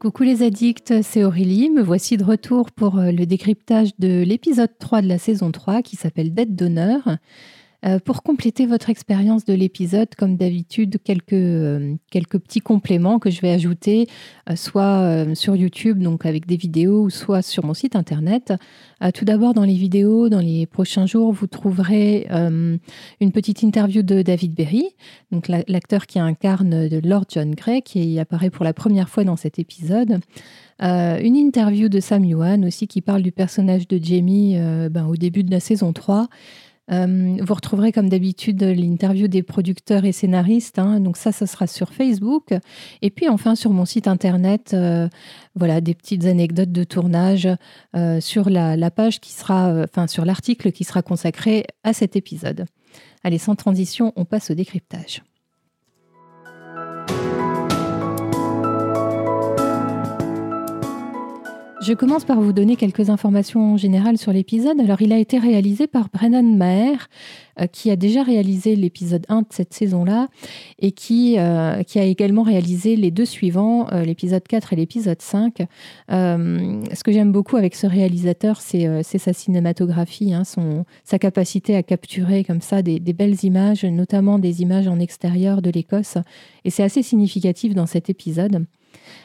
Coucou les addicts, c'est Aurélie. Me voici de retour pour euh, le décryptage de l'épisode 3 de la saison 3 qui s'appelle Dette d'honneur. Euh, pour compléter votre expérience de l'épisode, comme d'habitude, quelques, euh, petits compléments que je vais ajouter, euh, soit sur YouTube, donc avec des vidéos, ou soit sur mon site internet. tout d'abord, dans les vidéos, dans les prochains jours, vous trouverez une petite interview de David Berry, donc l'acteur qui incarne Lord John Grey, qui apparaît pour la première fois dans cet épisode. une interview de Sam Yuan aussi qui parle du personnage de Jamie ben, au début de la saison 3. Euh, vous retrouverez comme d'habitude l'interview des producteurs et scénaristes. Hein. donc ça, ça sera sur Facebook. Et puis enfin sur mon site internet, euh, voilà des petites anecdotes de tournage euh, sur la, page qui sera, enfin sur l'article qui sera consacré à cet épisode. Allez, sans transition, on passe au décryptage. Je commence par vous donner quelques informations générales sur l'épisode. Alors, il a été réalisé par Brennan Maher, euh, qui a déjà réalisé l'épisode 1 de cette saison-là et qui, euh, qui a également réalisé les deux suivants, euh, l'épisode 4 et l'épisode 5. ce que j'aime beaucoup avec ce réalisateur, c'est sa cinématographie, hein, son, sa capacité à capturer comme ça des, des belles images, notamment des images en extérieur de l'Écosse. Et c'est assez significatif dans cet épisode.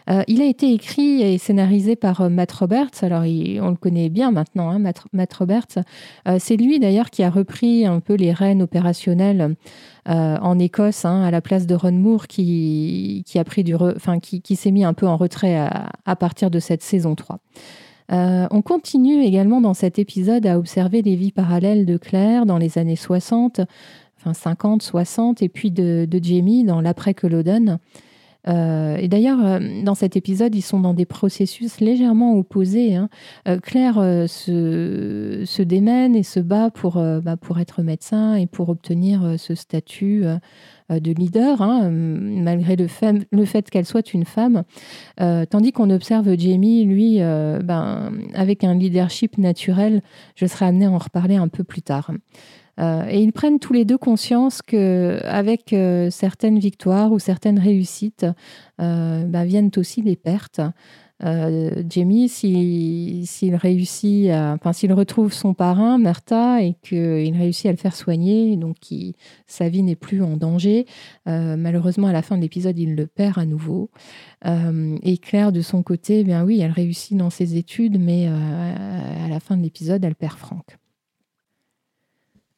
Euh, il a été écrit et scénarisé par euh, Matt Roberts. Alors, on le connaît bien maintenant, hein, Matt, Roberts. Euh, c'est lui d'ailleurs qui a repris un peu les rênes opérationnelles en Écosse, hein, à la place de Ron Moore, qui, a pris du, qui, s'est mis un peu en retrait à, partir de cette saison 3. on continue également dans cet épisode à observer les vies parallèles de Claire dans les années 60, enfin 50, 60, et puis de, de Jamie dans l'après-Culloden. Euh, et d'ailleurs, euh, dans cet épisode, ils sont dans des processus légèrement opposés. Hein. Euh, Claire se, démène et se bat pour, bah, pour être médecin et pour obtenir ce statut de leader, hein, malgré le, le fait qu'elle soit une femme. tandis qu'on observe Jamie, lui, ben, avec un leadership naturel. Je serai amenée à en reparler un peu plus tard. Euh, et ils prennent tous les deux conscience qu'avec euh, certaines victoires ou certaines réussites, euh, bah, viennent aussi des pertes. Jamie, s'il réussit, enfin s'il retrouve son parrain, Martha, et qu'il réussit à le faire soigner, donc sa vie n'est plus en danger, malheureusement à la fin de l'épisode, il le perd à nouveau. et Claire, de son côté, eh bien oui, elle réussit dans ses études, mais à la fin de l'épisode, elle perd Franck.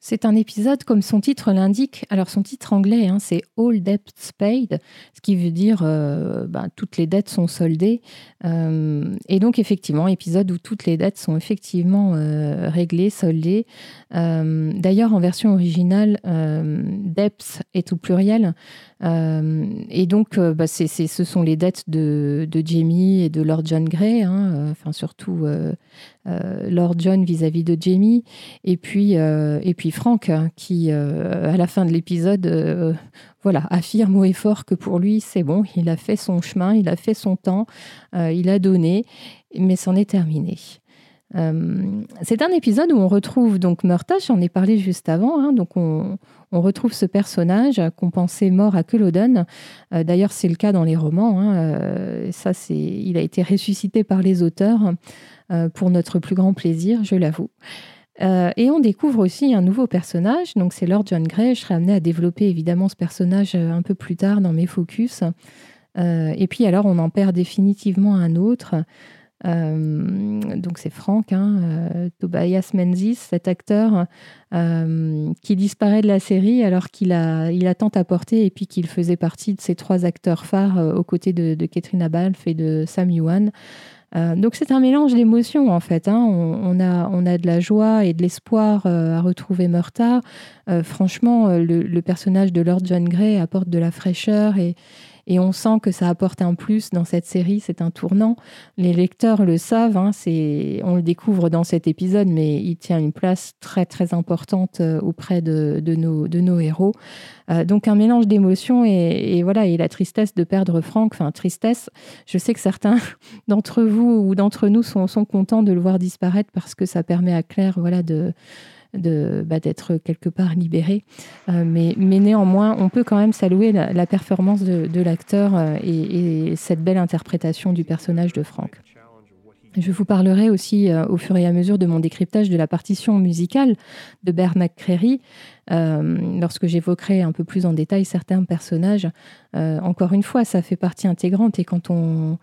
C'est un épisode, comme son titre l'indique. Alors, son titre anglais, hein, c'est All Debts Paid, ce qui veut dire euh, ben, toutes les dettes sont soldées. Euh, et donc, effectivement, épisode où toutes les dettes sont effectivement euh, réglées, soldées. D'ailleurs, en version originale, Debts est au pluriel. Et donc, bah, ce sont les dettes de, Jamie et de Lord John Grey, hein, enfin, surtout Lord John vis-à-vis de Jamie. Et puis, et puis Franck, hein, qui, euh, à la fin de l'épisode, euh, voilà, affirme haut et fort que pour lui, c'est bon, il a fait son chemin, il a fait son temps, euh, il a donné, mais c'en est terminé. C'est un épisode où on retrouve donc j'en ai parlé juste avant, hein, donc on, retrouve ce personnage qu'on pensait mort à Culloden. D'ailleurs, c'est le cas dans les romans. Hein, ça, c'est, il a été ressuscité par les auteurs pour notre plus grand plaisir, je l'avoue. Euh, et on découvre aussi un nouveau personnage, donc c'est Lord John Grey. Je serai amenée à développer évidemment ce personnage euh, un peu plus tard dans mes focus. Euh, et puis alors on en perd définitivement un autre. Donc c'est Franck, hein, Tobias Menzies, cet acteur qui disparaît de la série alors qu'il a, il a tant apporté et puis qu'il faisait partie de ces trois acteurs phares aux côtés de, de Katrina Balfe et de Sam Yuan. Euh, donc c'est un mélange d'émotions en fait. Hein. On, a, on, a, de la joie et de l'espoir euh, à retrouver Murta. Euh, franchement, le, le, personnage de Lord John Grey apporte de la fraîcheur et, et on sent que ça apporte un plus dans cette série, c'est un tournant. Les lecteurs le savent, hein, on le découvre dans cet épisode, mais il tient une place très très importante euh, auprès de, nos, de nos, héros. Euh, donc un mélange d'émotions et, voilà et la tristesse de perdre Franck. Enfin tristesse. Je sais que certains d'entre vous ou d'entre nous sont, sont contents de le voir disparaître parce que ça permet à Claire voilà de de bah, d'être quelque part libéré. mais, mais néanmoins, on peut quand même saluer la, performance de, l'acteur et, et, cette belle interprétation du personnage de Frank. Je vous parlerai aussi au fur et à mesure de mon décryptage de la partition musicale de Bernard McCreary, lorsque j'évoquerai un peu plus en détail certains personnages. encore une fois, ça fait partie intégrante et quand on,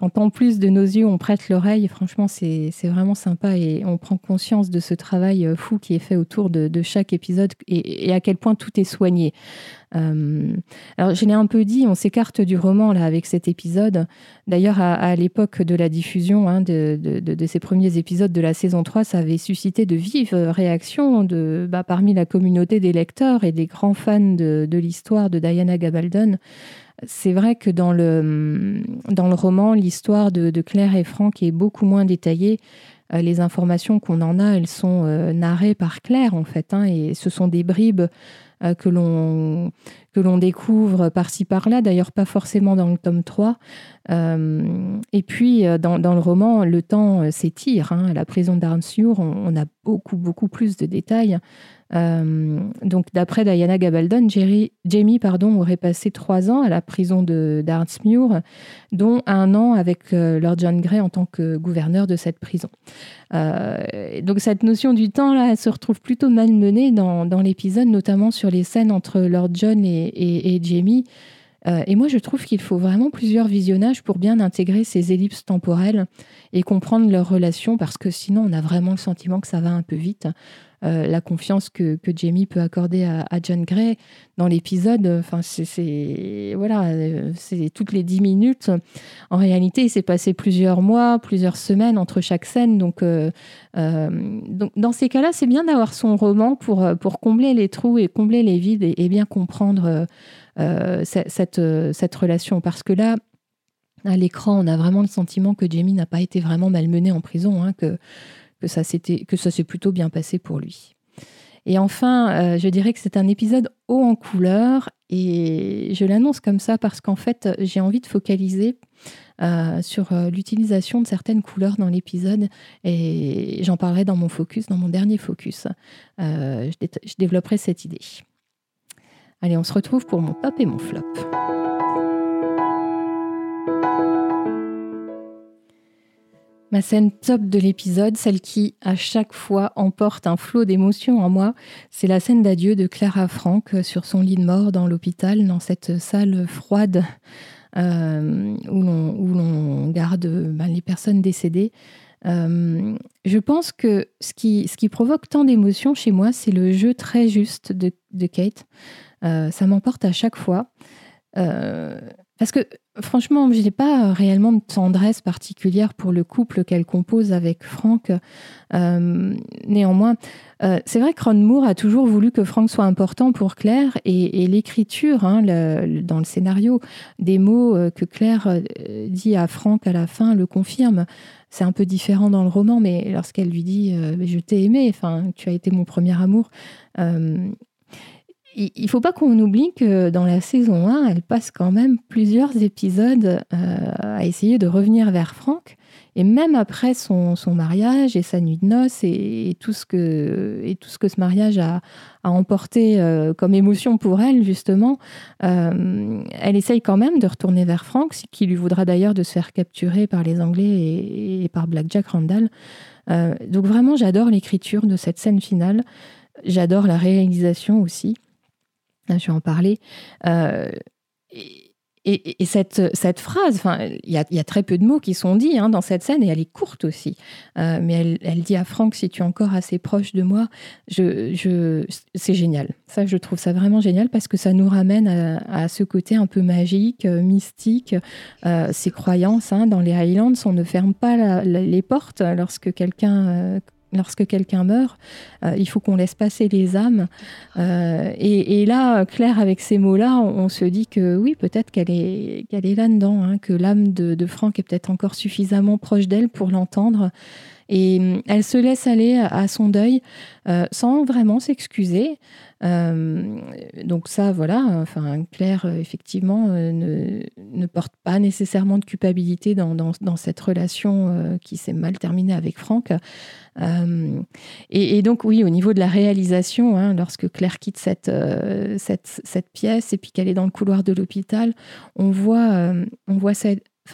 quand en plus de nos yeux, on prête l'oreille, franchement, c'est vraiment sympa et on prend conscience de ce travail euh, fou qui est fait autour de, chaque épisode et, à quel point tout est soigné. Euh, alors, je l'ai un peu dit, on s'écarte du roman là avec cet épisode. D'ailleurs, à, l'époque de la diffusion hein, de, ces premiers épisodes de la saison 3, ça avait suscité de vives réactions de, bah, parmi la communauté des lecteurs et des grands fans de, l'histoire de Diana Gabaldon. C'est vrai que dans le, dans le roman, l'histoire de, Claire et Franck est beaucoup moins détaillée. Euh, les informations qu'on en a, elles sont euh, narrées par Claire, en fait, hein, et ce sont des bribes euh, que l'on que l'on découvre par-ci par-là, d'ailleurs pas forcément dans le tome 3. et puis dans, dans, le roman, le temps s'étire. Hein. à la prison d'Arnsur, on, on, a beaucoup, beaucoup plus de détails. Euh, donc, d'après Diana Gabaldon, Jamie pardon, aurait passé trois ans à la prison de d'Arnsmuir, dont un an avec euh, Lord John Grey en tant que gouverneur de cette prison. Euh, donc, cette notion du temps, là, elle se retrouve plutôt malmenée dans, dans l'épisode, notamment sur les scènes entre Lord John et, et, Jamie. et moi, je trouve qu'il faut vraiment plusieurs visionnages pour bien intégrer ces ellipses temporelles et comprendre leurs relations, parce que sinon, on a vraiment le sentiment que ça va un peu vite. Euh, la confiance que, que, Jamie peut accorder à, John Gray dans l'épisode. Enfin, c'est voilà, c'est toutes les dix minutes. En réalité, il s'est passé plusieurs mois, plusieurs semaines entre chaque scène. Donc, euh, euh, donc dans ces cas-là, c'est bien d'avoir son roman pour, pour combler les trous et combler les vides et, bien comprendre cette, cette relation. Parce que là, à l'écran, on a vraiment le sentiment que Jamie n'a pas été vraiment malmené en prison, hein, que que ça s'est plutôt bien passé pour lui. Et enfin, euh, je dirais que c'est un épisode haut en couleur et je l'annonce comme ça parce qu'en fait, j'ai envie de focaliser euh, sur euh, l'utilisation de certaines couleurs dans l'épisode et j'en parlerai dans mon focus, dans mon dernier focus. je, je développerai cette idée. Allez, on se retrouve pour mon top et mon flop. Ma scène top de l'épisode, celle qui à chaque fois emporte un flot d'émotions en moi, c'est la scène d'adieu de Clara Frank sur son lit de mort dans l'hôpital, dans cette salle froide euh, où l'on garde ben, les personnes décédées. Euh, je pense que ce qui, ce qui provoque tant d'émotions chez moi, c'est le jeu très juste de, Kate. Euh, ça m'emporte à chaque fois. Parce que franchement, je n'ai pas réellement de tendresse particulière pour le couple qu'elle compose avec Franck. Euh, néanmoins, euh, c'est vrai que Ron Moore a toujours voulu que Franck soit important pour Claire et, l'écriture hein, dans le scénario des mots euh, que Claire dit à Franck à la fin le confirme. C'est un peu différent dans le roman, mais lorsqu'elle lui dit Je t'ai aimé, enfin, tu as été mon premier amour il faut pas qu'on oublie que dans la saison 1, elle passe quand même plusieurs épisodes euh, à essayer de revenir vers Franck. Et même après son, mariage et sa nuit de noces et, tout, ce que, et tout ce que ce mariage a, emporté euh, comme émotion pour elle, justement, euh, elle essaye quand même de retourner vers Franck, qui lui voudra d'ailleurs de se faire capturer par les Anglais et par Black Jack Randall. donc vraiment, j'adore l'écriture de cette scène finale. J'adore la réalisation aussi. Je vais en parler. Euh, et, cette, cette phrase, il y a, très peu de mots qui sont dits hein, dans cette scène et elle est courte aussi. Euh, mais elle, dit à Franck si tu es encore assez proche de moi, c'est génial. Ça, je trouve ça vraiment génial parce que ça nous ramène à, ce côté un peu magique, euh, mystique, ces croyances. Hein, dans les Highlands, on ne ferme pas les portes lorsque quelqu'un lorsque quelqu'un meurt, euh, il faut qu'on laisse passer les âmes. Euh, et, là, Claire, avec ces mots-là, on, se dit que oui, peut-être qu'elle est, qu'elle est là-dedans, hein, que l'âme de, Franck est peut-être encore suffisamment proche d'elle pour l'entendre. Et mm, elle se laisse aller à, son deuil euh, sans vraiment s'excuser. donc donc ça, voilà, enfin, Claire, effectivement, ne, porte pas nécessairement de culpabilité dans, cette relation qui s'est mal terminée avec Franck. Et, donc, oui, au niveau de la réalisation, hein, lorsque Claire quitte cette, pièce et puis qu'elle est dans le couloir de l'hôpital, on voit,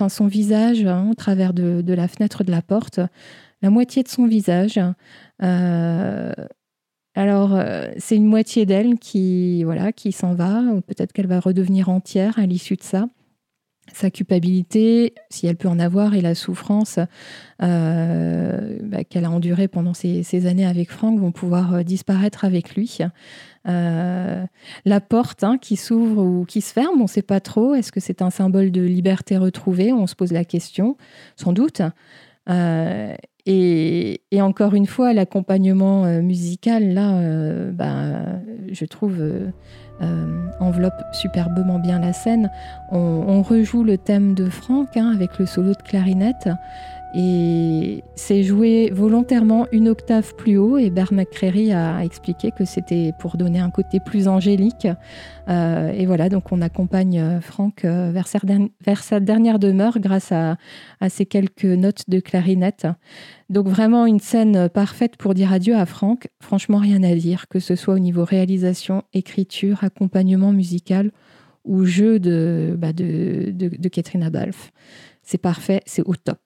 son visage hein, au travers de, la fenêtre de la porte, la moitié de son visage. Euh, alors, euh, c'est une moitié d'elle qui, s'en va. Peut-être qu'elle va redevenir entière à l'issue de ça. Sa culpabilité, si elle peut en avoir, et la souffrance euh, bah, qu'elle a endurée pendant ces, années avec Franck vont pouvoir disparaître avec lui. la porte hein, qui s'ouvre ou qui se ferme, on ne sait pas trop. Est-ce que c'est un symbole de liberté retrouvée? On se pose la question, sans doute. Et, encore une fois, l'accompagnement euh, musical, là, euh, bah, je trouve, euh, enveloppe superbement bien la scène. On, rejoue le thème de Franck hein, avec le solo de clarinette. Et c'est joué volontairement une octave plus haut et Bert McCreary a expliqué que c'était pour donner un côté plus angélique. Euh, et voilà, donc on accompagne euh, Franck euh, vers sa, dernière demeure grâce à, ces quelques notes de clarinette. Donc vraiment une scène parfaite pour dire adieu à Franck. Franchement, rien à dire, que ce soit au niveau réalisation, écriture, accompagnement musical ou jeu de, bah de, de, de Katrina Balfe. C'est parfait, c'est au top.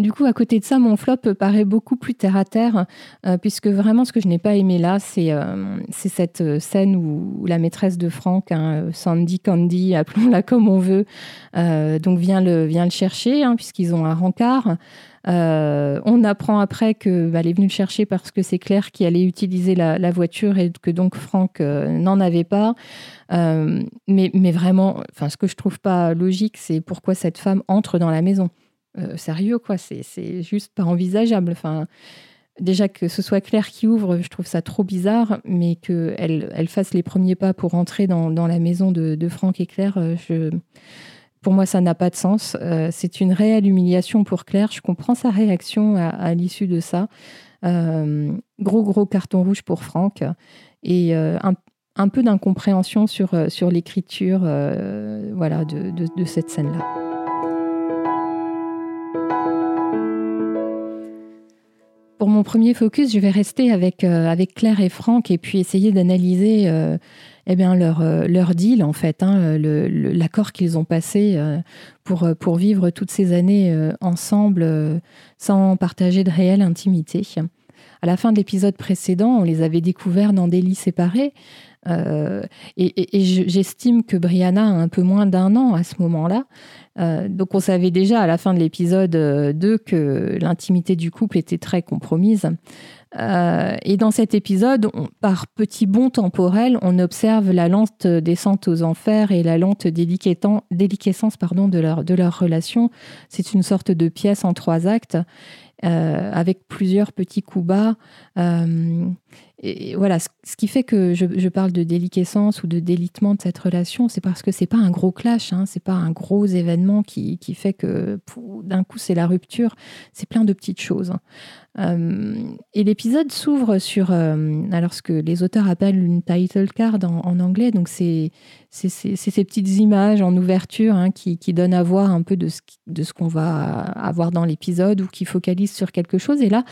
Du coup, à côté de ça, mon flop paraît beaucoup plus terre à terre, euh, puisque vraiment ce que je n'ai pas aimé là, c'est euh, cette euh, scène où, la maîtresse de Franck, hein, Sandy Candy, appelons-la comme on veut, donc vient le, chercher, hein, puisqu'ils ont un rencard. on apprend après qu'elle bah, est venue le chercher parce que c'est Claire qui allait utiliser la, voiture et que donc Franck n'en avait pas. mais, mais vraiment, ce que je trouve pas logique, c'est pourquoi cette femme entre dans la maison. Euh, sérieux, quoi. C'est juste pas envisageable. Enfin, déjà que ce soit Claire qui ouvre, je trouve ça trop bizarre, mais qu'elle elle fasse les premiers pas pour entrer dans, dans la maison de, de, Franck et Claire, euh, je, pour moi, ça n'a pas de sens. Euh, c'est une réelle humiliation pour Claire. Je comprends sa réaction à, l'issue de ça. gros, gros carton rouge pour Franck et un, un, peu d'incompréhension sur, sur l'écriture voilà, de, de, de cette scène-là. Pour mon premier focus, je vais rester avec, euh, avec Claire et Franck et puis essayer d'analyser euh, eh bien leur, euh, leur deal, en fait, hein, l'accord qu'ils ont passé pour, pour vivre toutes ces années ensemble sans partager de réelle intimité. À la fin de l'épisode précédent, on les avait découverts dans des lits séparés. et, j'estime que Brianna a un peu moins d'un an à ce moment-là. Euh, donc on savait déjà à la fin de l'épisode 2 euh, que l'intimité du couple était très compromise. Euh, et dans cet épisode, par petits bonds temporels, on observe la lente descente aux enfers et la lente déliquescence pardon, de, leur, de leur relation. C'est une sorte de pièce en trois actes. avec plusieurs petits coups bas et voilà, ce, qui fait que je, parle de déliquescence ou de délitement de cette relation, c'est parce que c'est pas un gros clash, hein, c'est pas un gros événement qui, qui fait que d'un coup c'est la rupture, c'est plein de petites choses. Euh, et l'épisode s'ouvre sur euh, alors ce que les auteurs appellent une title card en, anglais, donc c'est ces petites images en ouverture hein, qui, qui, donnent à voir un peu de ce, de ce qu'on va avoir dans l'épisode ou qui focalisent sur quelque chose. Et là,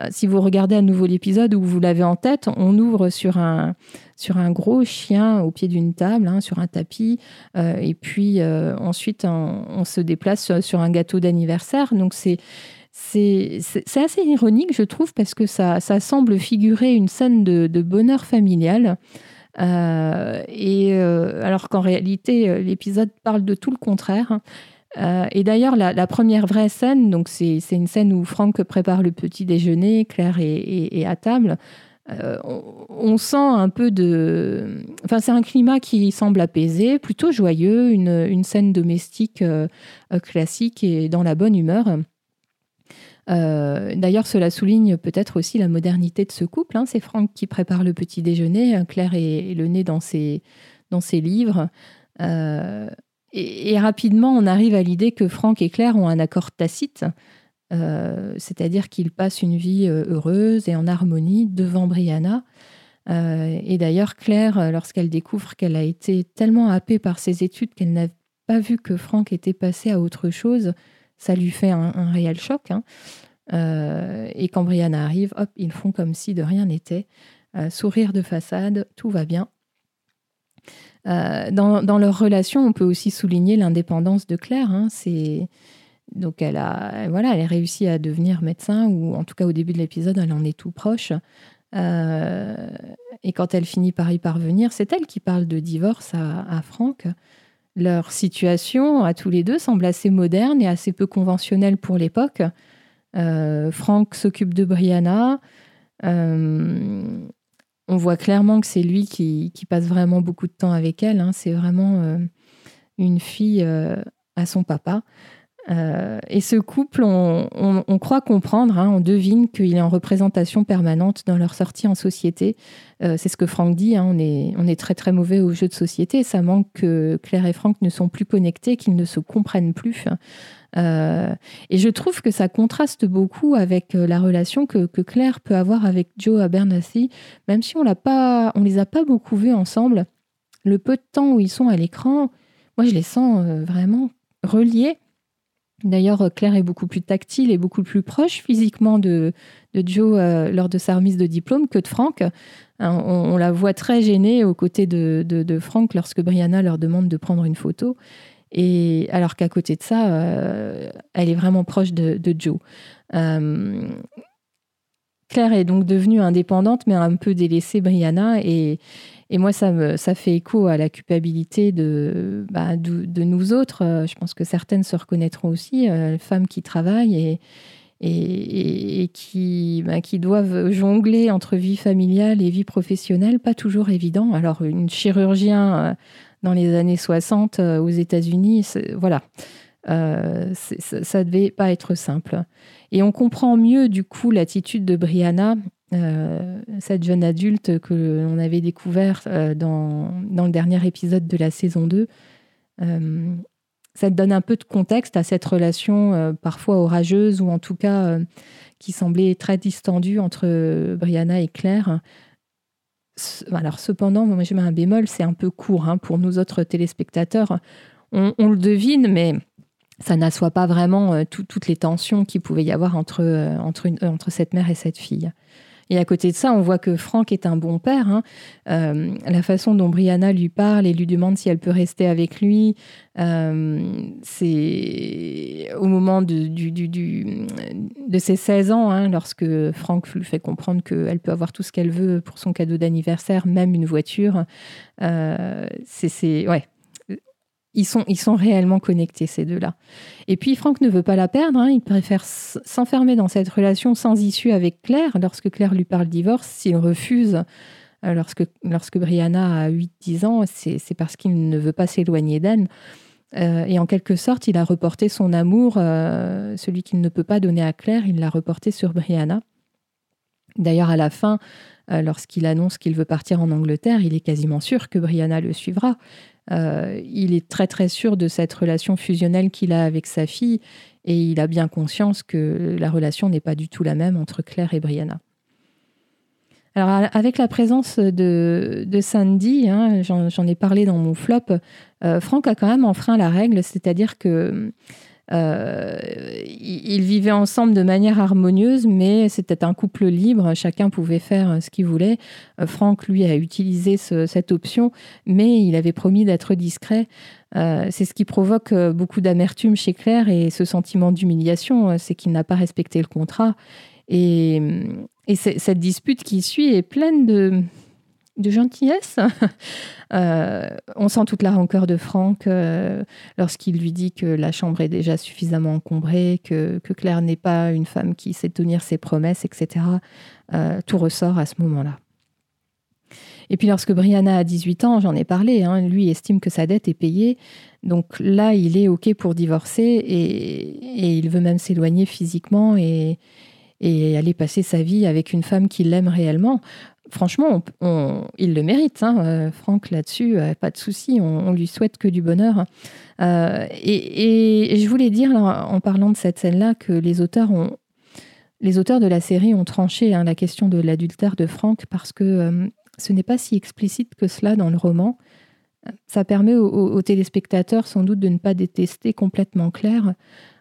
euh, si vous regardez à nouveau l'épisode ou vous l'avez en tête, on ouvre sur un, sur un gros chien au pied d'une table, hein, sur un tapis, et puis ensuite on, on, se déplace sur un gâteau d'anniversaire. Donc c'est c'est assez ironique, je trouve, parce que ça, semble figurer une scène de, bonheur familial. Euh, et euh, alors qu'en réalité, euh, l'épisode parle de tout le contraire. et d'ailleurs, la, première vraie scène, donc c'est une scène où Franck prépare le petit déjeuner, Claire est, à table. On, sent un peu de. Enfin, c'est un climat qui semble apaisé, plutôt joyeux, une, une scène domestique classique et dans la bonne humeur. Euh, d'ailleurs, cela souligne peut-être aussi la modernité de ce couple. Hein. C'est Franck qui prépare le petit déjeuner, hein. Claire est, le nez dans ses, dans ses livres. Euh, et, rapidement, on arrive à l'idée que Franck et Claire ont un accord tacite, euh, c'est-à-dire qu'ils passent une vie heureuse et en harmonie devant Brianna. et d'ailleurs, Claire, lorsqu'elle découvre qu'elle a été tellement happée par ses études qu'elle n'a pas vu que Franck était passé à autre chose, ça lui fait un, réel choc. Hein. et quand Brianna arrive, hop, ils font comme si de rien n'était. sourire de façade, tout va bien. dans, leur relation, on peut aussi souligner l'indépendance de Claire. Hein. donc elle a, voilà, elle réussi à devenir médecin, ou en tout cas au début de l'épisode, elle en est tout proche. Euh, et quand elle finit par y parvenir, c'est elle qui parle de divorce à, Franck. Leur situation à tous les deux semble assez moderne et assez peu conventionnelle pour l'époque. Euh, Franck s'occupe de Brianna. Euh, on voit clairement que c'est lui qui, passe vraiment beaucoup de temps avec elle. Hein. C'est vraiment une fille à son papa. Euh, et ce couple, on, croit comprendre, hein, on devine qu'il est en représentation permanente dans leur sortie en société. Euh, c'est ce que Franck dit, hein, on, est, très très mauvais aux jeux de société. Ça manque que Claire et Franck ne sont plus connectés, qu'ils ne se comprennent plus. Euh, et je trouve que ça contraste beaucoup avec la relation que, Claire peut avoir avec Joe Abernathy, même si on ne les a pas beaucoup vus ensemble. Le peu de temps où ils sont à l'écran, moi je les sens vraiment reliés D'ailleurs, Claire est beaucoup plus tactile et beaucoup plus proche physiquement de, Joe euh, lors de sa remise de diplôme que de Franck. Hein, on, la voit très gênée aux côtés de, Franck lorsque Brianna leur demande de prendre une photo. Et alors qu'à côté de ça, euh, elle est vraiment proche de, Joe. Euh, Claire est donc devenue indépendante, mais un peu délaissé Brianna. Et, moi, ça, fait écho à la culpabilité de, bah, nous autres. Euh, je pense que certaines se reconnaîtront aussi, euh, femmes qui travaillent et, bah, qui doivent jongler entre vie familiale et vie professionnelle, pas toujours évident. Alors, une chirurgien euh, dans les années 60 aux États-Unis, voilà, ça, ça devait pas être simple. Et on comprend mieux, du coup, l'attitude de Brianna euh, cette jeune adulte que l'on avait découvert euh, dans, dans, le dernier épisode de la saison 2. Euh, ça donne un peu de contexte à cette relation parfois orageuse ou en tout cas qui semblait très distendue entre Brianna et Claire. Alors cependant, moi je mets un bémol, c'est un peu court hein, pour nous autres téléspectateurs. On, le devine, mais ça n'assoit pas vraiment toutes les tensions qu'il pouvait y avoir entre, entre, entre cette mère et cette fille. Et à côté de ça, on voit que Franck est un bon père. Hein. Euh, la façon dont Brianna lui parle et lui demande si elle peut rester avec lui, euh, c'est au moment de, ses 16 ans, hein, lorsque Franck lui fait comprendre qu'elle peut avoir tout ce qu'elle veut pour son cadeau d'anniversaire, même une voiture. Euh, c'est ouais, ils sont, ils sont réellement connectés, ces deux-là. Et puis, Franck ne veut pas la perdre. Hein. il préfère s'enfermer dans cette relation sans issue avec Claire. Lorsque Claire lui parle divorce, s'il refuse, euh, lorsque, Brianna a 8-10 ans, c'est parce qu'il ne veut pas s'éloigner d'elle. Euh, et en quelque sorte, il a reporté son amour, euh, celui qu'il ne peut pas donner à Claire, il l'a reporté sur Brianna. D'ailleurs, à la fin, lorsqu'il annonce qu'il veut partir en Angleterre, il est quasiment sûr que Brianna le suivra. Euh, il est très très sûr de cette relation fusionnelle qu'il a avec sa fille et il a bien conscience que la relation n'est pas du tout la même entre Claire et Brianna. Alors avec la présence de, Sandy, hein, j'en ai parlé dans mon flop, euh, Franck a quand même enfreint la règle, c'est-à-dire que euh, ils vivaient ensemble de manière harmonieuse, mais c'était un couple libre, chacun pouvait faire ce qu'il voulait. Euh, Franck, lui, a utilisé cette option, mais il avait promis d'être discret. Euh, c'est ce qui provoque beaucoup d'amertume chez Claire et ce sentiment d'humiliation, c'est qu'il n'a pas respecté le contrat. Et cette dispute qui suit est pleine de, de gentillesse. Euh, on sent toute la rancœur de Franck euh, lorsqu'il lui dit que la chambre est déjà suffisamment encombrée, que, Claire n'est pas une femme qui sait tenir ses promesses, etc. Euh, tout ressort à ce moment-là. Et puis lorsque Brianna a 18 ans, j'en ai parlé, hein, lui estime que sa dette est payée. Donc là, il est OK pour divorcer et, il veut même s'éloigner physiquement et, et aller passer sa vie avec une femme qui l'aime réellement franchement, il le mérite, hein, euh, Franck, là-dessus, euh, pas de souci, on, lui souhaite que du bonheur. Euh, et, je voulais dire, en parlant de cette scène-là, que les auteurs, les auteurs de la série ont tranché hein, la question de l'adultère de Franck parce que ce n'est pas si explicite que cela dans le roman. Ça permet aux, téléspectateurs sans doute de ne pas détester complètement Claire.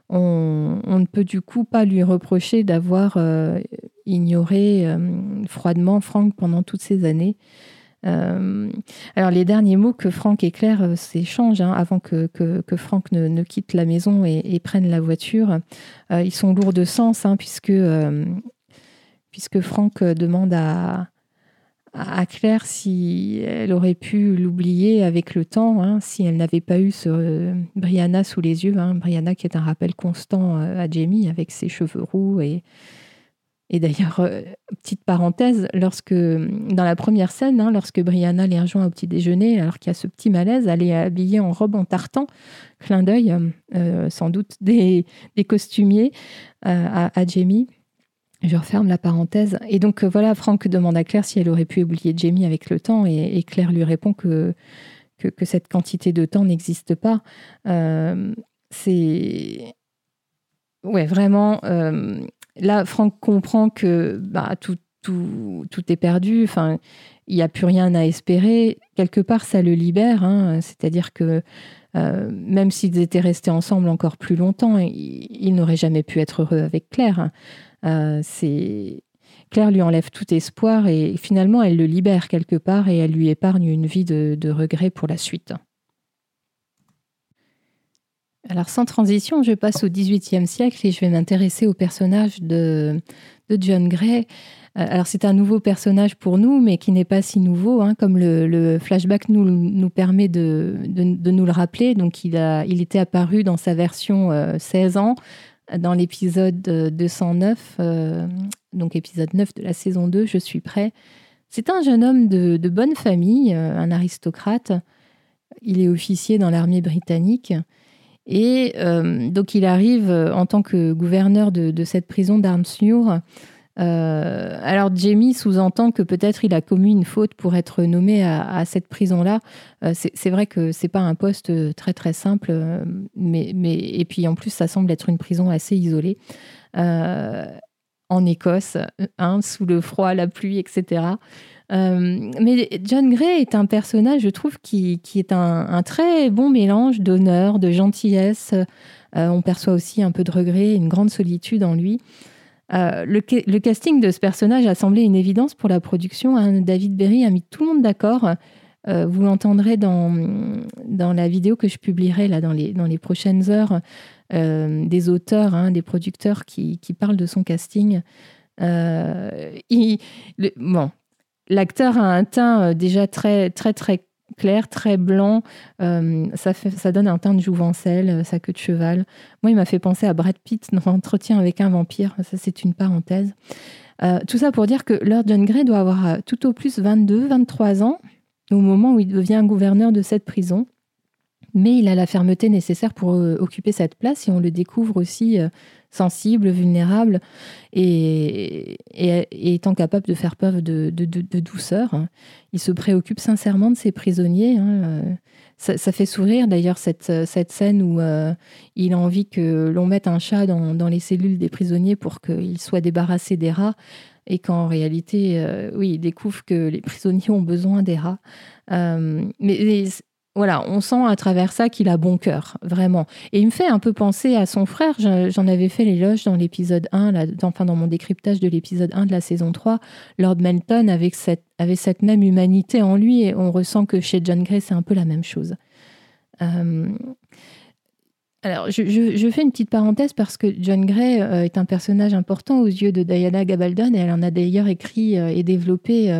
On, ne peut du coup pas lui reprocher d'avoir euh, ignoré euh, froidement Franck pendant toutes ces années. Euh, alors les derniers mots que Franck et Claire s'échangent hein, avant que, que, Franck ne, quitte la maison et, prenne la voiture, ils sont lourds de sens hein, puisque, puisque Franck demande à, à Claire si elle aurait pu l'oublier avec le temps, hein, si elle n'avait pas eu ce euh, Brianna sous les yeux. Hein, Brianna qui est un rappel constant euh, à Jamie avec ses cheveux roux. Et, et d'ailleurs, euh, petite parenthèse, lorsque dans la première scène, hein, lorsque Brianna les rejoint au petit déjeuner, alors qu'il y a ce petit malaise, elle est habillée en robe en tartan, clin d'œil, sans doute des, des costumiers à, à Jamie. Je referme la parenthèse. Et donc euh, voilà, Franck demande à Claire si elle aurait pu oublier Jamie avec le temps, et, Claire lui répond que, cette quantité de temps n'existe pas. Euh, c'est. Ouais, vraiment. Euh, là, Franck comprend que bah, tout, tout, tout est perdu. Enfin, il n'y a plus rien à espérer. Quelque part, ça le libère. Hein. C'est-à-dire que même s'ils étaient restés ensemble encore plus longtemps, il, il n'aurait jamais pu être heureux avec Claire. Euh, c'est Claire lui enlève tout espoir et finalement elle le libère quelque part et elle lui épargne une vie de, de regret pour la suite. Alors sans transition, je passe au XVIIIe siècle et je vais m'intéresser au personnage de, de John Gray. Euh, alors c'est un nouveau personnage pour nous, mais qui n'est pas si nouveau, hein, comme le, flashback nous, nous permet de, de, nous le rappeler. Donc il, a, il était apparu dans sa version 16 euh, ans, dans l'épisode 209, euh, donc épisode 9 de la saison 2, Je suis prêt. C'est un jeune homme de, bonne famille, euh, un aristocrate. Il est officier dans l'armée britannique. Et euh, donc il arrive en tant que gouverneur de, cette prison d'Armsmuir euh, alors Jamie sous-entend que peut-être il a commis une faute pour être nommé à, cette prison-là. Euh, c'est vrai que c'est pas un poste très très simple, euh, mais, mais et puis en plus ça semble être une prison assez isolée en Écosse, hein, sous le froid, la pluie, etc. mais John Gray est un personnage, je trouve, qui, qui est un, très bon mélange d'honneur, de gentillesse. on perçoit aussi un peu de regret, une grande solitude en lui. Euh, le, casting de ce personnage a semblé une évidence pour la production. Hein. David Berry a mis tout le monde d'accord. Euh, vous l'entendrez dans, dans la vidéo que je publierai là, dans, les, dans les prochaines heures euh, des auteurs, hein, des producteurs qui, qui, parlent de son casting. bon, l'acteur a un teint déjà très très très clair, très blanc. Euh, ça, fait, ça donne un teint de jouvencelle, euh, sa queue de cheval. Moi, il m'a fait penser à Brad Pitt dans Entretien avec un vampire. Ça, c'est une parenthèse. Euh, tout ça pour dire que Lord John doit avoir tout au plus 22, 23 ans au moment où il devient gouverneur de cette prison. Mais il a la fermeté nécessaire pour occuper cette place et on le découvre aussi sensible, vulnérable et, étant capable de faire preuve de, douceur. Il se préoccupe sincèrement de ses prisonniers. Hein. Ça, fait sourire d'ailleurs cette, scène où euh, il a envie que l'on mette un chat dans, les cellules des prisonniers pour qu'il soit débarrassé des rats et qu'en réalité, euh, oui, il découvre que les prisonniers ont besoin des rats. Euh, mais, voilà, on sent à travers ça qu'il a bon cœur, vraiment. Et il me fait un peu penser à son frère. J'en avais fait l'éloge dans l'épisode 1, là, enfin dans mon décryptage de l'épisode 1 de la saison 3. Lord Melton avait cette même humanité en lui et on ressent que chez John Gray, c'est un peu la même chose. Euh, alors, je, fais une petite parenthèse parce que John Gray euh, est un personnage important aux yeux de Diana Gabaldon et elle en a d'ailleurs écrit euh, et développé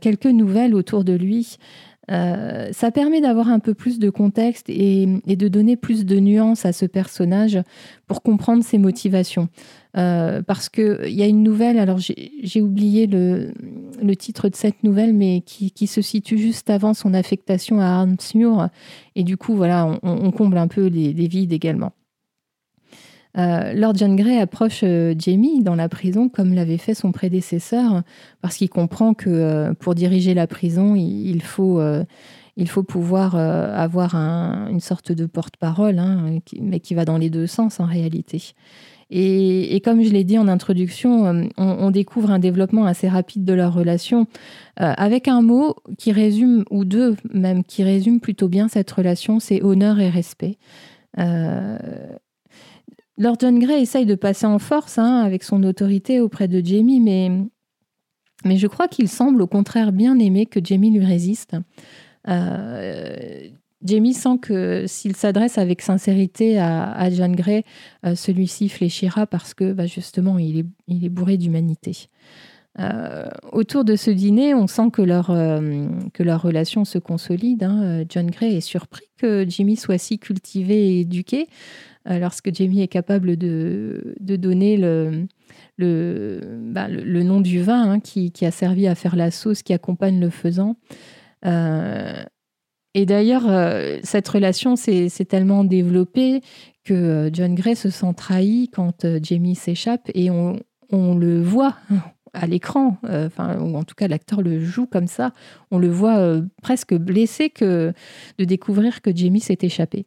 quelques nouvelles autour de lui. Euh, ça permet d'avoir un peu plus de contexte et, de donner plus de nuances à ce personnage pour comprendre ses motivations. Euh, parce qu'il y a une nouvelle, alors j'ai oublié le, titre de cette nouvelle, mais qui, se situe juste avant son affectation à Armsmure. Et du coup, voilà, on, comble un peu les vides également. Euh, Lord John Gray approche euh, Jamie dans la prison comme l'avait fait son prédécesseur, parce qu'il comprend que euh, pour diriger la prison, il, faut, il faut pouvoir avoir une sorte de porte-parole, hein, mais qui va dans les deux sens en réalité. Et, comme je l'ai dit en introduction, on, découvre un développement assez rapide de leur relation avec un mot qui résume, ou deux même, qui résume plutôt bien cette relation, c'est honneur et respect. Lord John Gray essaye de passer en force hein, avec son autorité auprès de Jamie, mais, mais je crois qu'il semble au contraire bien aimer que Jamie lui résiste. Euh, Jamie sent que s'il s'adresse avec sincérité à, John Gray, euh, celui-ci fléchira parce que bah, justement il est, bourré d'humanité. Euh, autour de ce dîner, on sent que leur, que leur relation se consolide. Hein. John Gray est surpris que Jimmy soit si cultivé et éduqué. Euh, lorsque Jamie est capable de, donner le, bah, le, le, nom du vin hein, qui, a servi à faire la sauce qui accompagne le faisant. Euh, et d'ailleurs, euh, cette relation s'est tellement développée que John Gray se sent trahi quand Jamie s'échappe et on, on, le voit à l'écran, ou en tout cas l'acteur le joue comme ça, on le voit presque blessé que de découvrir que Jamie s'est échappé.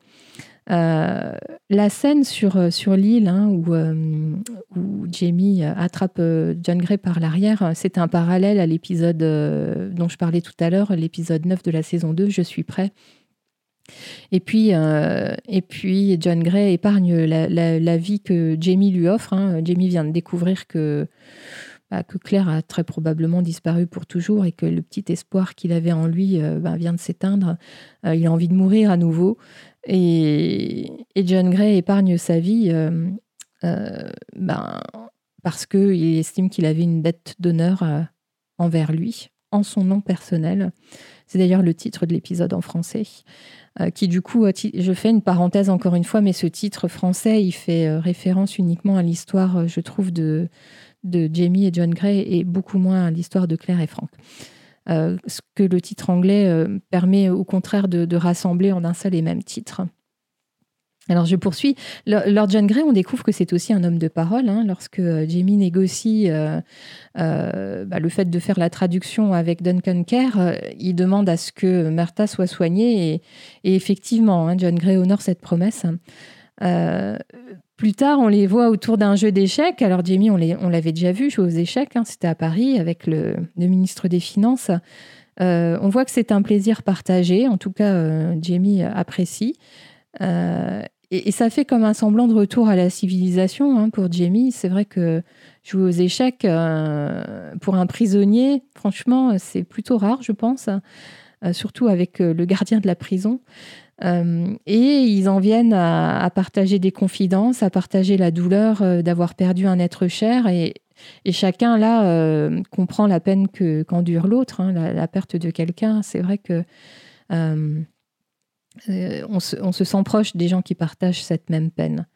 Euh, la scène sur, euh, sur l'île hein, où, euh, où, Jamie attrape John Gray par l'arrière, c'est un parallèle à l'épisode dont je parlais tout à l'heure, l'épisode 9 de la saison 2, Je suis prêt. Et puis, et puis John Gray épargne la, vie que Jamie lui offre. Hein. Jamie vient de découvrir que, bah, que Claire a très probablement disparu pour toujours et que le petit espoir qu'il avait en lui bah, vient de s'éteindre. il a envie de mourir à nouveau. Et, John Gray épargne sa vie euh, euh, ben, parce qu'il estime qu'il avait une dette d'honneur euh, envers lui, en son nom personnel. C'est d'ailleurs le titre de l'épisode en français. qui du coup, je fais une parenthèse encore une fois, mais ce titre français, il fait référence uniquement à l'histoire, je trouve, de, de Jamie et John Gray et beaucoup moins l'histoire de Claire et Frank. Euh, ce que le titre anglais euh, permet au contraire de, rassembler en un seul et même titre. Alors je poursuis. Lord John Gray, on découvre que c'est aussi un homme de parole. Hein, lorsque euh, Jamie négocie bah, le fait de faire la traduction avec Duncan Kerr, il demande à ce que Martha soit soignée et, effectivement, hein, John Gray honore cette promesse. Plus tard, on les voit autour d'un jeu d'échecs. Alors, Jamie, on l'avait déjà vu jouer aux échecs. Hein. C'était à Paris avec le, ministre des Finances. Euh, on voit que c'est un plaisir partagé. En tout cas, euh, Jamie apprécie. Euh, et, ça fait comme un semblant de retour à la civilisation hein, pour Jamie. C'est vrai que jouer aux échecs pour un prisonnier, franchement, c'est plutôt rare, je pense. surtout avec le gardien de la prison. Euh, et ils en viennent à, partager des confidences, à partager la douleur euh, d'avoir perdu un être cher. Et, chacun, là, euh, comprend la peine que, qu'endure l'autre, hein, la, perte de quelqu'un. C'est vrai que on se, on, se, sent proche des gens qui partagent cette même peine.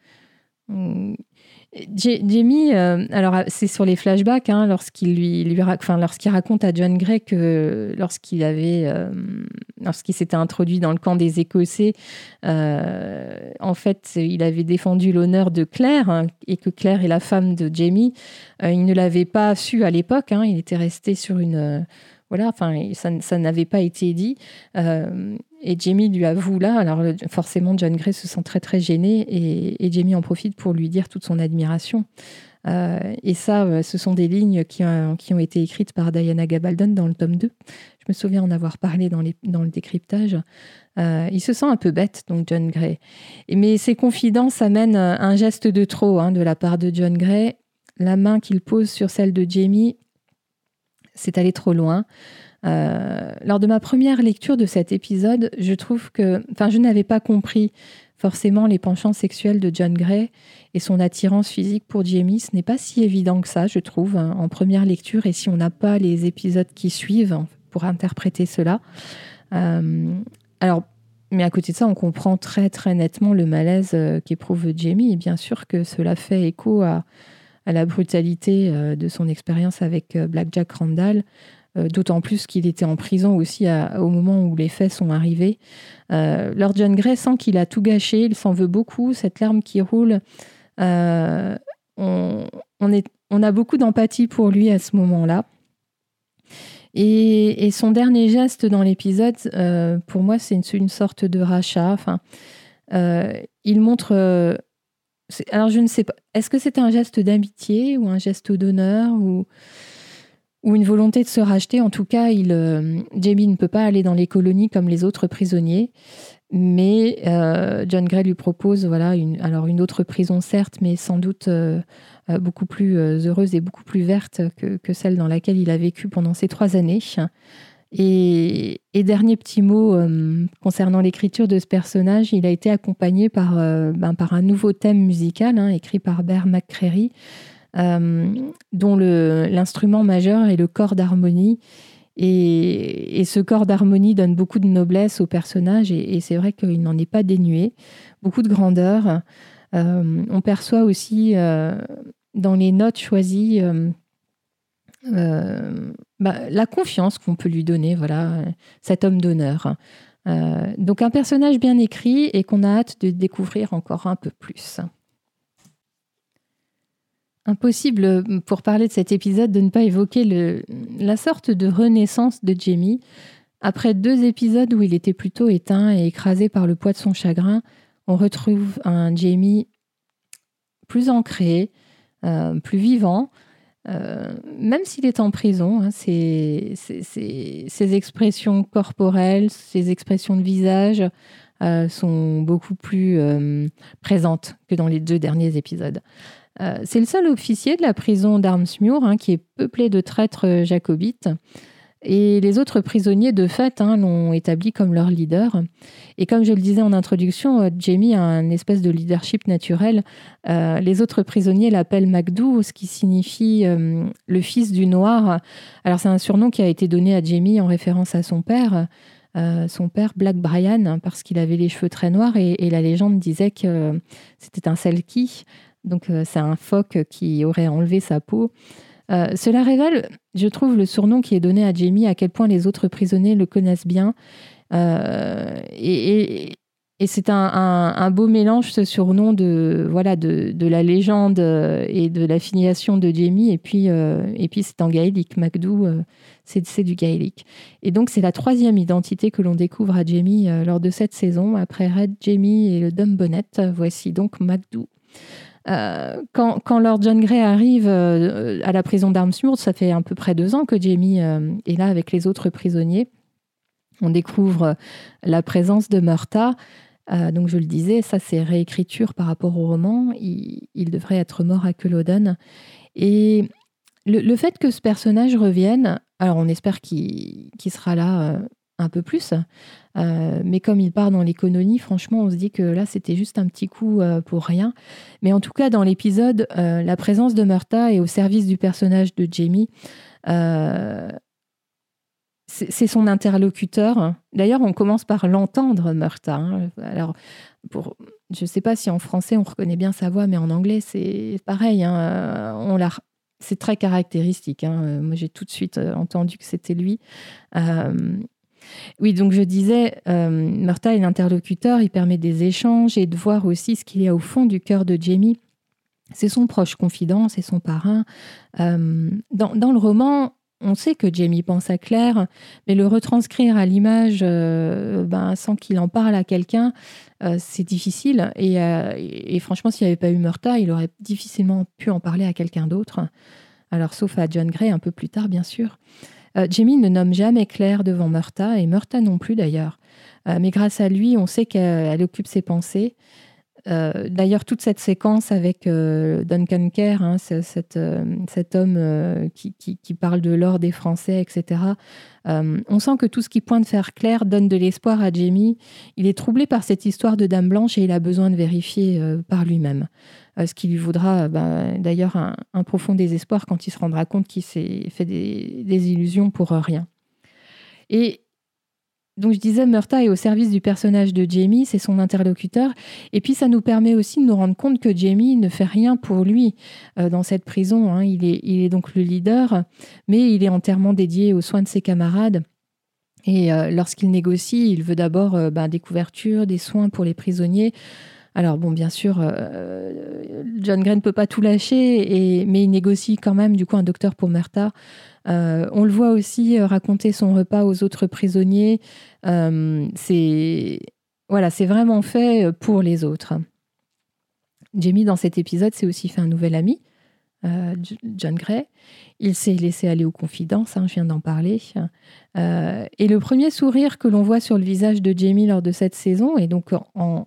Jamie, euh, alors euh, c'est sur les flashbacks, hein, lorsqu'il lui, raconte à John Gray que lorsqu'il avait, euh, lorsqu'il s'était introduit dans le camp des Écossais, en fait, il avait défendu l'honneur de Claire hein, et que Claire est la femme de Jamie. il ne l'avait pas su à l'époque. Hein, il était resté sur une voilà, enfin, ça n'avait pas été dit. Et Jamie lui avoue là, alors forcément John Gray se sent très très gêné et, Jamie en profite pour lui dire toute son admiration. Euh, et ça, euh, ce sont des lignes qui ont, été écrites par Diana Gabaldon dans le tome 2. Je me souviens en avoir parlé dans, le décryptage. Euh, il se sent un peu bête, donc John Gray. Mais ces confidences amènent un geste de trop hein, de la part de John Gray. La main qu'il pose sur celle de Jamie, c'est allé trop loin. Euh, lors de ma première lecture de cet épisode, je trouve que, enfin, je n'avais pas compris forcément les penchants sexuels de John Gray et son attirance physique pour Jamie. Ce n'est pas si évident que ça, je trouve, hein, en première lecture, et si on n'a pas les épisodes qui suivent pour interpréter cela. Euh, alors, mais à côté de ça, on comprend très très nettement le malaise euh, qu'éprouve Jamie, et bien sûr que cela fait écho à, la brutalité de son expérience avec Black Jack Randall, d'autant plus qu'il était en prison aussi au moment où les faits sont arrivés. Euh, Lord John Gray sent qu'il a tout gâché, il s'en veut beaucoup, cette larme qui roule. Euh, on, a beaucoup d'empathie pour lui à ce moment-là. Et, son dernier geste dans l'épisode, pour moi, c'est une, sorte de rachat. Il montre alors je ne sais pas. Est-ce que c'était un geste d'amitié ou un geste d'honneur ou, ou une volonté de se racheter En tout cas, il, euh, Jamie ne peut pas aller dans les colonies comme les autres prisonniers. Mais euh, John Gray lui propose voilà, une, alors une autre prison, certes, mais sans doute euh, beaucoup plus heureuse et beaucoup plus verte que, celle dans laquelle il a vécu pendant ces trois années. Et, dernier petit mot concernant l'écriture de ce personnage, il a été accompagné par, ben, un nouveau thème musical hein, écrit par Bear McCreary, dont l'instrument majeur est le corps d'harmonie. Et, ce corps d'harmonie donne beaucoup de noblesse au personnage, et, c'est vrai qu'il n'en est pas dénué, beaucoup de grandeur. on perçoit aussi dans les notes choisies euh, bah, la confiance qu'on peut lui donner, voilà, cet homme d'honneur. Euh, donc un personnage bien écrit et qu'on a hâte de découvrir encore un peu plus. Impossible pour parler de cet épisode de ne pas évoquer la sorte de renaissance de Jamie. Après deux épisodes où il était plutôt éteint et écrasé par le poids de son chagrin, on retrouve un Jamie plus ancré, euh, plus vivant, euh, même s'il est en prison, hein, ses, expressions corporelles, ses expressions de visage euh, sont beaucoup plus euh, présentes que dans les deux derniers épisodes. C'est le seul officier de la prison d'Armsmuir hein, qui est peuplé de traîtres jacobites. Et les autres prisonniers, de fait, hein, l'ont établi comme leur leader. Et comme je le disais en introduction, euh, Jamie a un espèce de leadership naturel. Euh, les autres prisonniers l'appellent Macdou, ce qui signifie euh, le fils du noir. Alors c'est un surnom qui a été donné à Jamie en référence à son père. son père Black Brian, parce qu'il avait les cheveux très noirs et, la légende disait que c'était un Selkie, donc c'est un phoque qui aurait enlevé sa peau. Euh, cela révèle, je trouve, le surnom qui est donné à Jamie, à quel point les autres prisonniers le connaissent bien. Euh, et, c'est un, beau mélange, ce surnom de, voilà, de, la légende et de la filiation de Jamie. Et puis, euh, c'est en gaélique. MacDou, c'est du gaélique. Et donc, c'est la troisième identité que l'on découvre à Jamie lors de cette saison. Après Red, Jamie et le Dumb Bonnet, voici donc MacDou. Euh, quand, Lord John Grey arrive euh, à la prison d'Armsmoor, ça fait à peu près deux ans que Jamie euh, est là avec les autres prisonniers. On découvre la présence de Murta. donc je le disais, ça c'est réécriture par rapport au roman. Il, devrait être mort à Culloden. Et le, fait que ce personnage revienne, alors on espère qu'il sera là un peu plus. Euh, mais comme il part dans l'économie, franchement, on se dit que là, c'était juste un petit coup euh, pour rien. Mais en tout cas, dans l'épisode, euh, la présence de Murta est au service du personnage de Jamie. c'est son interlocuteur. D'ailleurs, on commence par l'entendre, Murta. Hein. Alors, pour, je ne sais pas si en français on reconnaît bien sa voix, mais en anglais, c'est pareil. Hein. On la, c'est très caractéristique. Hein. Moi, j'ai tout de suite entendu que c'était lui. Oui, donc je disais, euh, est l'interlocuteur, il permet des échanges et de voir aussi ce qu'il y a au fond du cœur de Jamie. C'est son proche confident, c'est son parrain. Euh, dans, le roman, on sait que Jamie pense à Claire, mais le retranscrire à l'image euh, ben, sans qu'il en parle à quelqu'un, euh, c'est difficile. Et, et franchement, s'il n'y avait pas eu Murta, il aurait difficilement pu en parler à quelqu'un d'autre. Alors, sauf à John Gray un peu plus tard, bien sûr. Euh, Jamie ne nomme jamais Claire devant Murta, et Murta non plus d'ailleurs. Euh, mais grâce à lui, on sait qu'elle occupe ses pensées. Euh, d'ailleurs, toute cette séquence avec Duncan Kerr, hein, cet, homme qui, parle de l'or des Français, etc., on sent que tout ce qui pointe vers Claire donne de l'espoir à Jamie. Il est troublé par cette histoire de Dame Blanche et il a besoin de vérifier par lui-même. Euh, ce qui lui vaudra bah, d'ailleurs un, profond désespoir quand il se rendra compte qu'il s'est fait des, illusions pour rien. Et donc je disais, Murta est au service du personnage de Jamie, c'est son interlocuteur. Et puis ça nous permet aussi de nous rendre compte que Jamie ne fait rien pour lui euh, dans cette prison. Hein. Il, est, donc le leader, mais il est entièrement dédié aux soins de ses camarades. Et euh, lorsqu'il négocie, il veut d'abord bah, des couvertures, des soins pour les prisonniers. Alors bon, bien sûr, euh, John Gray ne peut pas tout lâcher, mais il négocie quand même du coup un docteur pour Merta. Euh, on le voit aussi euh, raconter son repas aux autres prisonniers. c'est voilà, c'est vraiment fait pour les autres. Jamie, dans cet épisode, s'est aussi fait un nouvel ami, euh, John Gray. Il s'est laissé aller aux confidences, hein, je viens d'en parler. Euh, et le premier sourire que l'on voit sur le visage de Jamie lors de cette saison, et donc en,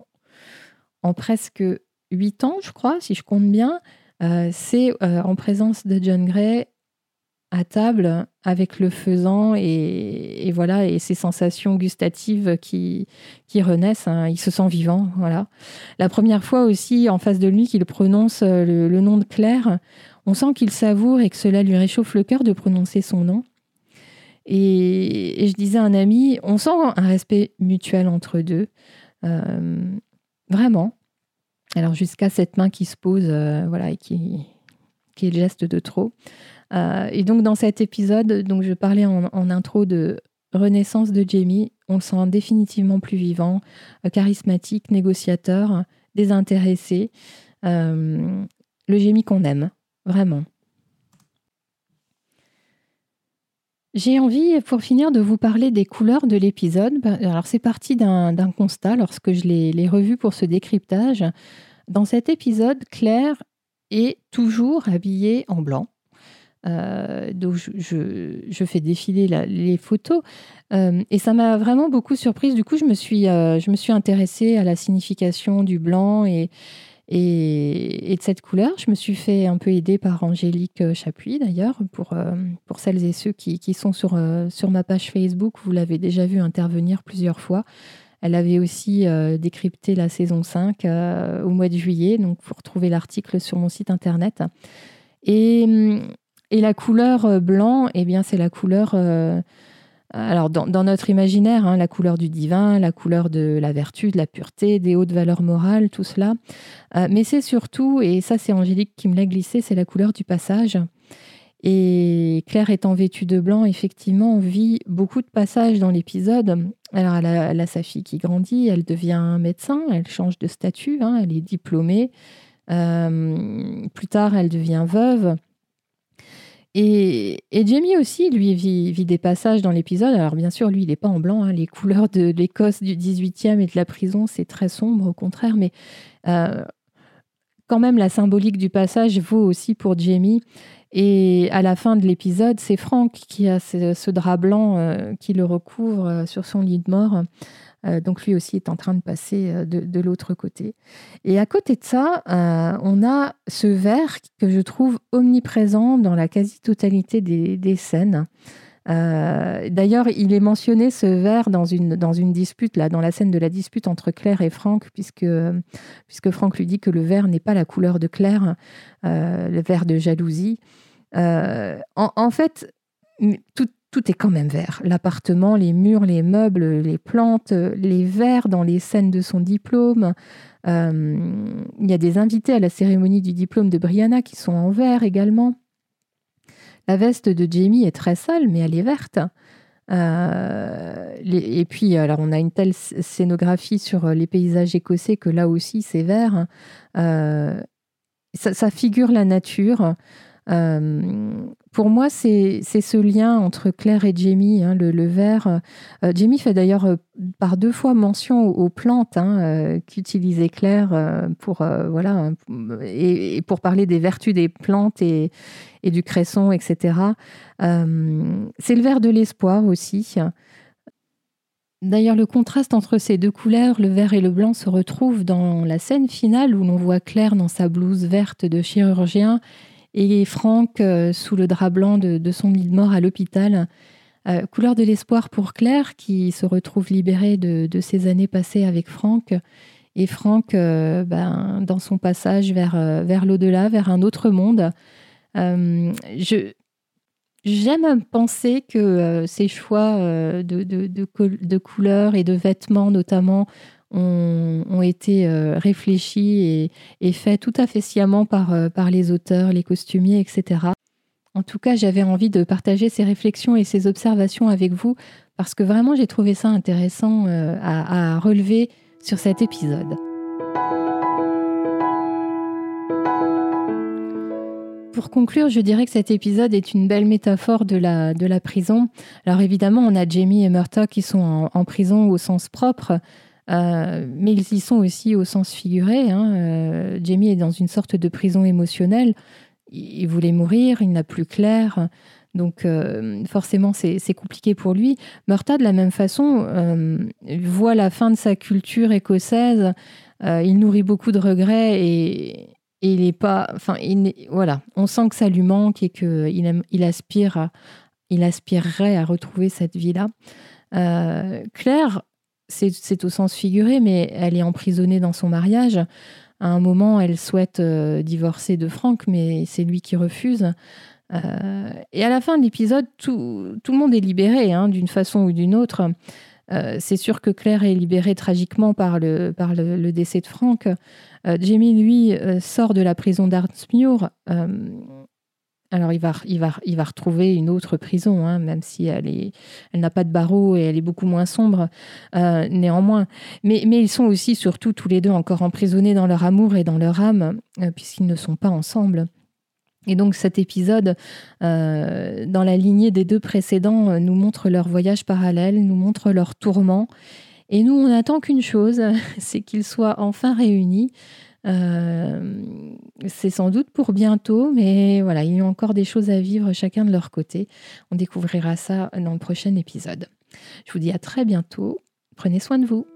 en presque huit ans, je crois, si je compte bien, euh, c'est en présence de John Gray à table avec le faisan et, voilà et ses sensations gustatives qui, qui renaissent. Hein. Il se sent vivant, voilà. La première fois aussi en face de lui qu'il prononce le, nom de Claire, on sent qu'il savoure et que cela lui réchauffe le cœur de prononcer son nom. Et, je disais à un ami, on sent un respect mutuel entre deux, euh, vraiment. Alors jusqu'à cette main qui se pose, euh, voilà, et qui, qui est le geste de trop. Euh, et donc dans cet épisode, donc je parlais en, intro de renaissance de Jamie. On sent définitivement plus vivant, euh, charismatique, négociateur, désintéressé. Euh, le Jamie qu'on aime, vraiment. J'ai envie, pour finir, de vous parler des couleurs de l'épisode. Bah, alors, c'est parti d'un constat lorsque je l'ai revu pour ce décryptage. Dans cet épisode, Claire est toujours habillée en blanc. Euh, donc je, fais défiler les photos euh, et ça m'a vraiment beaucoup surprise. Du coup, je me suis, euh, je me suis intéressée à la signification du blanc et, et, de cette couleur. Je me suis fait un peu aider par Angélique Chapuis d'ailleurs pour, pour celles et ceux qui, qui sont sur, sur ma page Facebook. Vous l'avez déjà vu intervenir plusieurs fois. Elle avait aussi décrypté la saison 5 au mois de juillet, donc vous retrouvez l'article sur mon site internet. Et hum, et la couleur euh, blanc, eh bien, c'est la couleur. Euh, alors, dans, notre imaginaire, hein, la couleur du divin, la couleur de la vertu, de la pureté, des hautes valeurs morales, tout cela. Euh, mais c'est surtout, et ça, c'est Angélique qui me l'a glissé, c'est la couleur du passage. Et Claire étant vêtue de blanc, effectivement, vit beaucoup de passages dans l'épisode. Alors, elle a, sa fille qui grandit, elle devient médecin, elle change de statut, hein, elle est diplômée. plus tard, elle devient veuve. Et, Jamie aussi, lui, vit, des passages dans l'épisode. Alors, bien sûr, lui, il n'est pas en blanc. Hein. Les couleurs de l'Écosse du 18e et de la prison, c'est très sombre, au contraire. Mais euh, quand même, la symbolique du passage vaut aussi pour Jamie. Et à la fin de l'épisode, c'est Frank qui a ce, drap blanc euh, qui le recouvre euh, sur son lit de mort. Euh, donc lui aussi est en train de passer euh, de, l'autre côté. Et à côté de ça, euh, on a ce vert que je trouve omniprésent dans la quasi-totalité des, scènes. D'ailleurs, il est mentionné ce verre dans une, dans une dispute, là, dans la scène de la dispute entre Claire et Franck, puisque, puisque Franck lui dit que le vert n'est pas la couleur de Claire, le vert de jalousie. En, en, fait, tout, tout est quand même vert. L'appartement, les murs, les meubles, les plantes, les verres dans les scènes de son diplôme. Euh, il y a des invités à la cérémonie du diplôme de Brianna qui sont en vert également. La veste de Jamie est très sale, mais elle est verte. Euh, et puis, alors, on a une telle scénographie sur les paysages écossais que là aussi, c'est vert. Euh, ça, figure la nature. Pour moi, c'est ce lien entre Claire et Jamie, hein, le, vert. Euh, Jamie fait d'ailleurs euh, par deux fois mention aux, plantes hein, qu'utilisait Claire pour, voilà, et, pour parler des vertus des plantes et, et du cresson, etc. c'est le vert de l'espoir aussi. D'ailleurs, le contraste entre ces deux couleurs, le vert et le blanc, se retrouve dans la scène finale où l'on voit Claire dans sa blouse verte de chirurgien et Franck euh, sous le drap blanc de, son lit de mort à l'hôpital. Euh, couleur de l'espoir pour Claire qui se retrouve libérée de, ses années passées avec Franck. Et Franck, euh, ben, dans son passage vers, vers l'au-delà, vers un autre monde, je, J'aime penser que ces choix de, de, de, couleurs et de vêtements, notamment, ont, été euh, réfléchis et, faits tout à fait sciemment par, euh, par les auteurs, les costumiers, etc. En tout cas, j'avais envie de partager ces réflexions et ces observations avec vous parce que vraiment j'ai trouvé ça intéressant euh, à, relever sur cet épisode. Pour conclure, je dirais que cet épisode est une belle métaphore de la, de la prison. Alors évidemment, on a Jamie et Murtaugh qui sont en prison au sens propre, mais ils y sont aussi au sens figuré. Hein. Jamie est dans une sorte de prison émotionnelle. Il voulait mourir, il n'a plus clair. Donc forcément, c'est compliqué pour lui. Murta, de la même façon, voit la fin de sa culture écossaise. il nourrit beaucoup de regrets et, il n'est pas. Enfin, voilà, on sent que ça lui manque et qu'il il aspire il aspirerait à retrouver cette vie-là. Euh, Claire, c'est au sens figuré, mais elle est emprisonnée dans son mariage. À un moment, elle souhaite euh, divorcer de Franck, mais c'est lui qui refuse. Euh, et à la fin de l'épisode, tout, le monde est libéré, hein, d'une façon ou d'une autre. c'est sûr que Claire est libérée tragiquement par le, par le, décès de Franck. Jamie, lui, sort de la prison d'Arnsmuir alors, il va, il, va, il va retrouver une autre prison, hein, même si elle, elle n'a pas de barreaux et elle est beaucoup moins sombre, euh, néanmoins. Mais, mais ils sont aussi, surtout, tous les deux encore emprisonnés dans leur amour et dans leur âme, euh, puisqu'ils ne sont pas ensemble. Et donc cet épisode, euh, dans la lignée des deux précédents, nous montre leur voyage parallèle, nous montre leur tourment. Et nous, on n'attend qu'une chose, c'est qu'ils soient enfin réunis euh, c'est sans doute pour bientôt, mais voilà, il y a encore des choses à vivre chacun de leur côté. On découvrira ça dans le prochain épisode. Je vous dis à très bientôt. Prenez soin de vous.